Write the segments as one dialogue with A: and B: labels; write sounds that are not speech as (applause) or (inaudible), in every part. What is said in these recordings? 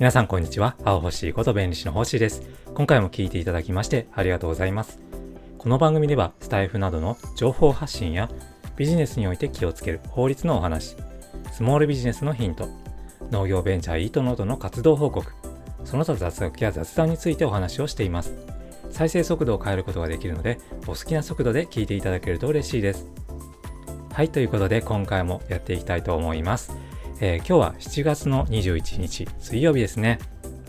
A: 皆さんこんにちは。青星こと弁理士の星です。今回も聞いていただきましてありがとうございます。この番組ではスタイフなどの情報発信やビジネスにおいて気をつける法律のお話、スモールビジネスのヒント、農業ベンチャーイートノードの活動報告、その他雑学や雑談についてお話をしています。再生速度を変えることができるので、お好きな速度で聞いていただけると嬉しいです。はい、ということで今回もやっていきたいと思います。えー、今日は7月の21日水曜日ですね。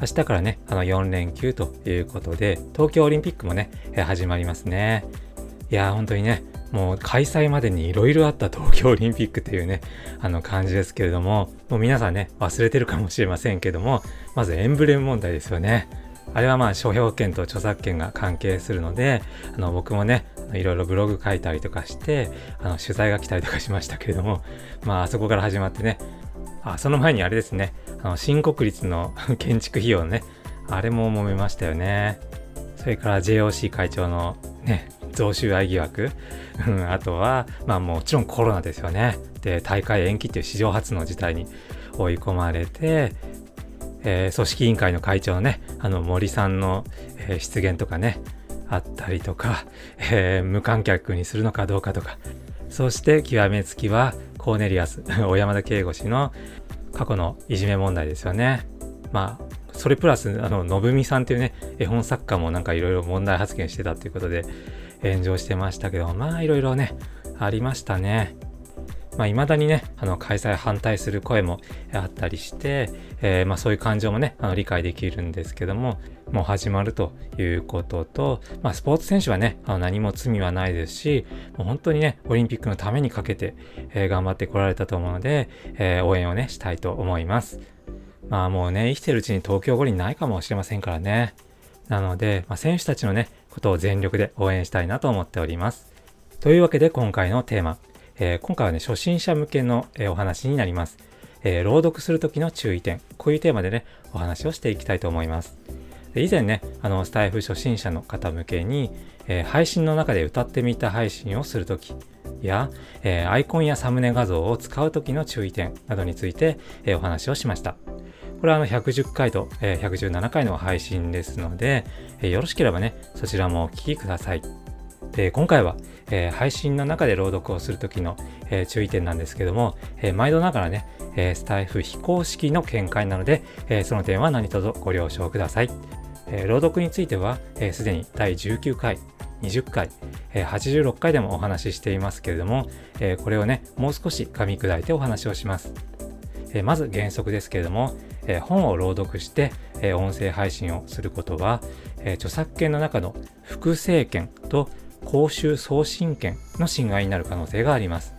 A: 明日からね、あの4連休ということで、東京オリンピックもね、えー、始まりますね。いやー、本当にね、もう開催までに色々あった東京オリンピックっていうね、あの感じですけれども、もう皆さんね、忘れてるかもしれませんけども、まずエンブレム問題ですよね。あれはまあ商標権と著作権が関係するので、あの僕もね、いろいろブログ書いたりとかして、あの取材が来たりとかしましたけれども、まああそこから始まってね、あ、その前にあれですね、あの新国立の (laughs) 建築費用ね、あれも揉めましたよね。それから JOC 会長のね、贈収賄疑惑。うんあとは、まあもちろんコロナですよね。で、大会延期っていう史上初の事態に追い込まれて、えー、組織委員会の会長のね、あの森さんの、えー、出現とかね、あったりとか、えー、無観客にするのかどうかとか、そして極めつきはコーネリアス、(laughs) 小山田圭吾氏の過去のいじめ問題ですよね。まあ、それプラス、あの、のぶみさんっていうね、絵本作家もなんかいろいろ問題発言してたっていうことで炎上してましたけど、まあいろいろね、ありましたね。まあ、未だにね、あの、開催反対する声もあったりして、えー、まあ、そういう感情もね、あの、理解できるんですけども、もう始まるということと、まあ、スポーツ選手はね、あの、何も罪はないですし、もう本当にね、オリンピックのためにかけて、えー、頑張ってこられたと思うので、えー、応援をね、したいと思います。まあ、もうね、生きてるうちに東京五輪ないかもしれませんからね。なので、まあ、選手たちのね、ことを全力で応援したいなと思っております。というわけで今回のテーマ、えー、今回はね、初心者向けの、え、お話になります。えー、朗読するときの注意点、こういうテーマでね、お話をしていきたいと思います。以前ね、あの、スタイフ初心者の方向けに、え配信の中で歌ってみた配信をするときや、えアイコンやサムネ画像を使うときの注意点などについて、えお話をしました。これはあの110回と、え117回の配信ですので、えよろしければね、そちらもお聴きください。で今回は、えー、配信の中で朗読をするときの、えー、注意点なんですけども、え、毎度ながらね、えスタイフ非公式の見解なので、えその点は何卒ご了承ください。え朗読については、す、で、に第19回、20回、え86回でもお話ししていますけれども、えこれをね、もう少し噛み砕いてお話をします。えまず原則ですけれども、え本を朗読して、え音声配信をすることは、え著作権の中の複製権と公衆送信権の侵害になる可能性があります。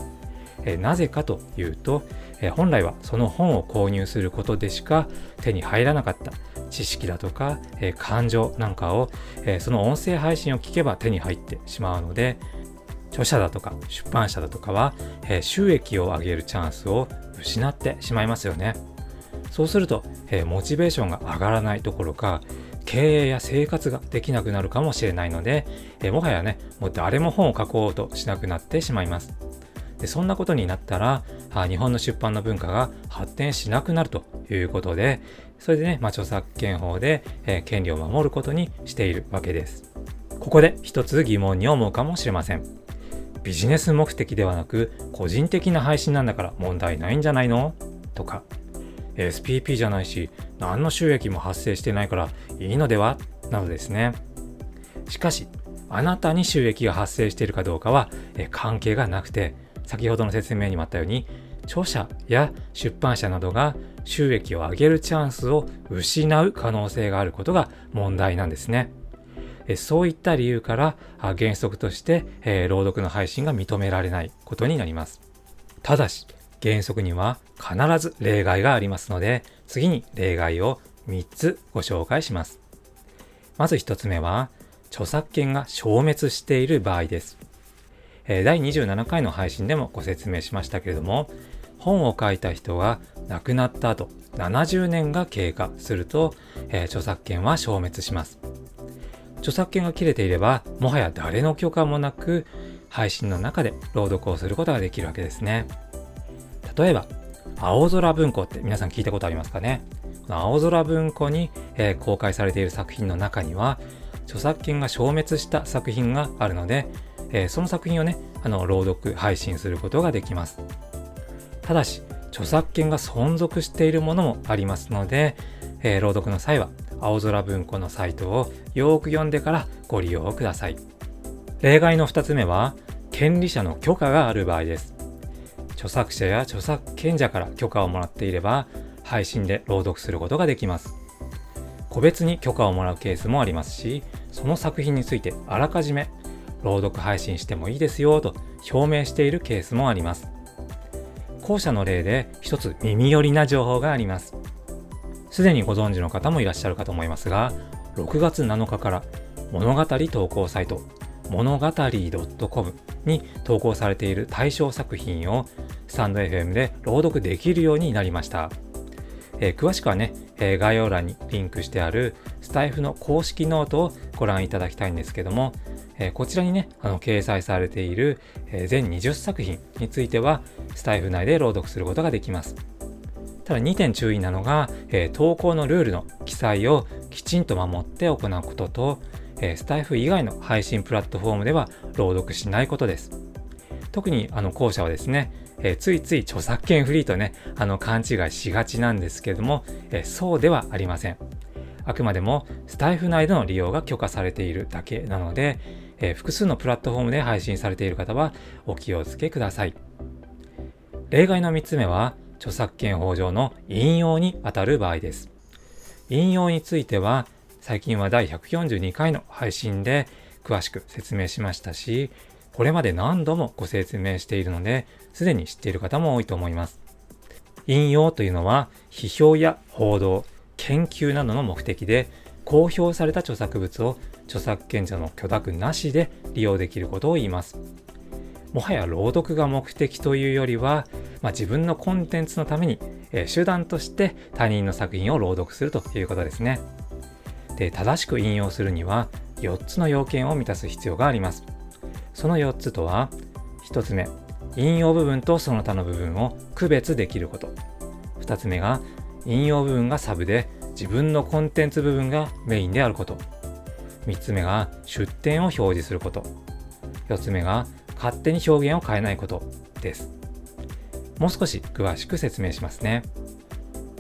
A: えなぜかというと、え本来はその本を購入することでしか手に入らなかった知識だとか、え感情なんかを、えその音声配信を聞けば手に入ってしまうので、著者だとか出版社だとかは、え収益を上げるチャンスを失ってしまいますよね。そうすると、えモチベーションが上がらないどころか、経営や生活ができなくなるかもしれないので、えもはやね、もう誰も本を書こうとしなくなってしまいます。でそんなことになったらあ、日本の出版の文化が発展しなくなるということで、それでね、まあ、著作権法で、えー、権利を守ることにしているわけです。ここで一つ疑問に思うかもしれません。ビジネス目的ではなく、個人的な配信なんだから問題ないんじゃないの？とか、SPP じゃないし、何の収益も発生してないからいいのでは？などですね。しかし、あなたに収益が発生しているかどうかは関係がなくて、先ほどの説明にもあったように、著者や出版社などが収益を上げるチャンスを失う可能性があることが問題なんですね。そういった理由から原則として、朗読の配信が認められないことになります。ただし、原則には必ず例外がありますので、次に例外を3つご紹介します。まず1つ目は、著作権が消滅している場合です。第27回の配信でもご説明しましたけれども、本を書いた人が亡くなった後、70年が経過すると、えー、著作権は消滅します。著作権が切れていれば、もはや誰の許可もなく、配信の中で朗読をすることができるわけですね。例えば、青空文庫って皆さん聞いたことありますかね？この青空文庫に、えー、公開されている作品の中には、著作権が消滅した作品があるので、えー、その作品をね、あの、朗読、配信することができます。ただし、著作権が存続しているものもありますので、えー、朗読の際は、青空文庫のサイトをよく読んでからご利用ください。例外の2つ目は、権利者の許可がある場合です。著作者や著作権者から許可をもらっていれば、配信で朗読することができます。個別に許可をもらうケースもありますし、その作品についてあらかじめ朗読配信してもいいですよと表明しているケースもあります。後者の例で一つ耳寄りな情報があります。すでにご存知の方もいらっしゃるかと思いますが、6月7日から物語投稿サイト物語 .com に投稿されている対象作品をスタンド FM で朗読できるようになりました。えー、詳しくはね、えー、概要欄にリンクしてあるスタエフの公式ノートをご覧いただきたいんですけども、えー、こちらにね、あの掲載されている、え全20作品については、スタエフ内で朗読することができます。ただ2点注意なのが、え投稿のルールの記載をきちんと守って行うことと、えスタイフ以外の配信プラットフォームでは朗読しないことです。特にあの後者はですね、えー、ついつい著作権フリーとね、あの勘違いしがちなんですけども、えー、そうではありません。あくまでもスタイフ内での利用が許可されているだけなので、えー、複数のプラットフォームで配信されている方はお気をつけください。例外の3つ目は、著作権法上の引用にあたる場合です。引用については、最近は第142回の配信で詳しく説明しましたし、これまで何度もご説明しているので、すでに知っている方も多いと思います。引用というのは、批評や報道、研究などの目的で、公表された著作物を著作権者の許諾なしで利用できることを言います。もはや朗読が目的というよりは、まあ、自分のコンテンツのために、えー、手段として他人の作品を朗読するということですね。で、正しく引用するには4つの要件を満たす必要があります。その4つとは、1つ目、引用部分とその他の部分を区別できること。2つ目が、引用部分がサブで自分のコンテンツ部分がメインであること。3つ目が、出典を表示すること。4つ目が、勝手に表現を変えないことです。もう少し詳しく説明しますね。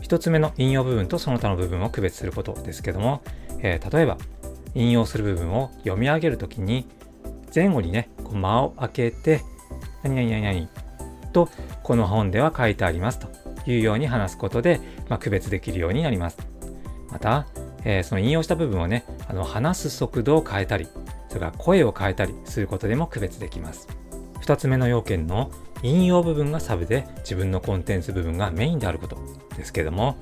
A: 1つ目の引用部分とその他の部分を区別することですけども、えー、例えば、引用する部分を読み上げるときに、前後にね、こう間を空けて、何々何々と、この本では書いてありますというように話すことで、まあ、区別できるようになります。また、えー、その引用した部分をね、あの話す速度を変えたり、それから声を変えたりすることでも区別できます。2つ目の要件の引用部分がサブで自分のコンテンツ部分がメインであることですけども、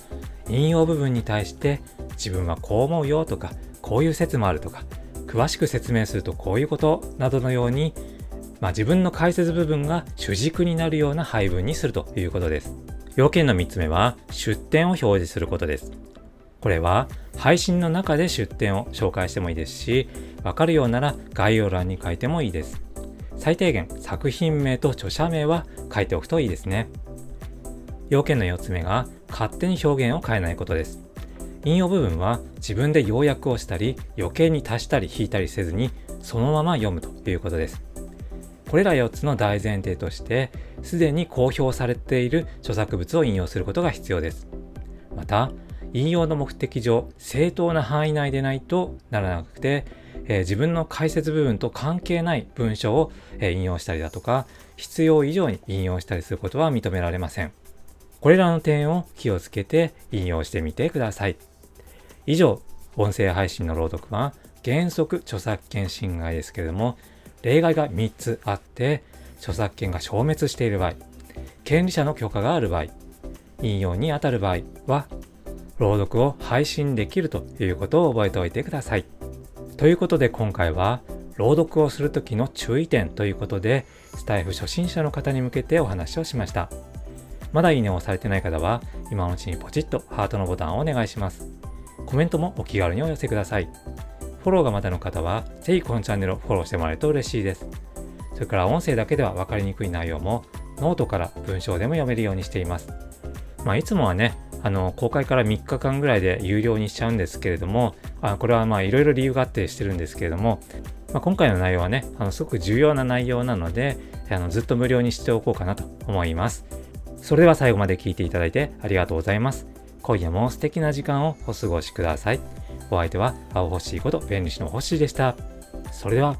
A: 引用部分に対して自分はこう思うよとか、こういう説もあるとか、詳しく説明するとこういうことなどのように、まあ、自分の解説部分が主軸になるような配分にするということです。要件の3つ目は出典を表示することです。これは配信の中で出典を紹介してもいいですし、わかるようなら概要欄に書いてもいいです。最低限作品名と著者名は書いておくといいですね。要件の4つ目が勝手に表現を変えないことです。引用部分は自分で要約をしたり余計に足したり引いたりせずにそのまま読むということです。これら4つの大前提としてすでに公表されている著作物を引用することが必要です。また、引用の目的上正当な範囲内でないとならなくて、えー、自分の解説部分と関係ない文章を、えー、引用したりだとか必要以上に引用したりすることは認められません。これらの点を気をつけて引用してみてください。以上、音声配信の朗読は原則著作権侵害ですけれども、例外が3つあって、著作権が消滅している場合、権利者の許可がある場合、引用にあたる場合は、朗読を配信できるということを覚えておいてください。ということで今回は、朗読をするときの注意点ということで、スタイフ初心者の方に向けてお話をしました。まだいいねをされてない方は、今のうちにポチッとハートのボタンをお願いします。コメントもお気軽にお寄せください。フォローがまだの方は、ぜひこのチャンネルをフォローしてもらえると嬉しいです。それから音声だけでは分かりにくい内容も、ノートから文章でも読めるようにしています。まあ、いつもはね、あの公開から3日間ぐらいで有料にしちゃうんですけれどもあこれはまあいろいろ理由があってしてるんですけれども、まあ、今回の内容はねあのすごく重要な内容なのであのずっと無料にしておこうかなと思いますそれでは最後まで聞いていただいてありがとうございます。今夜も素敵な時間をお過ごしください。お相手は青星こと弁理士の星でした。それでは。